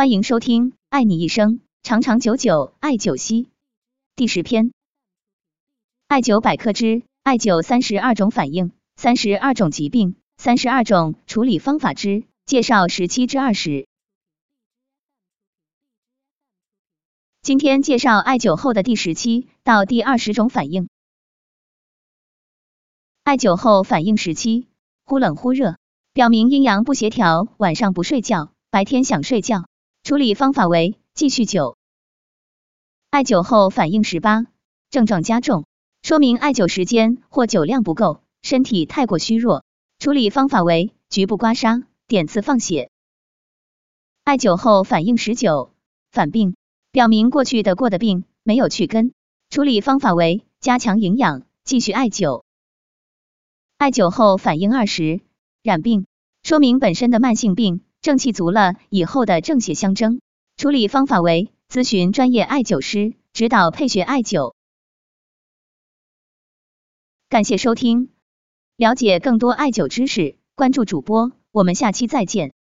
欢迎收听《爱你一生，长长久久艾灸兮》第十篇。艾灸百科之艾灸三十二种反应、三十二种疾病、三十二种处理方法之介绍十七至二十。今天介绍艾灸后的第十七到第二十种反应。艾灸后反应时期，忽冷忽热，表明阴阳不协调，晚上不睡觉，白天想睡觉。处理方法为继续灸。艾灸后反应十八，症状加重，说明艾灸时间或酒量不够，身体太过虚弱。处理方法为局部刮痧、点刺放血。艾灸后反应十九，反病，表明过去得过的病。没有去根。处理方法为加强营养，继续艾灸。艾灸后反应二十，染病，说明本身的慢性病。正气足了以后的正邪相争。处理方法为咨询专业艾灸师指导配穴艾灸。感谢收听，了解更多艾灸知识，关注主播，我们下期再见。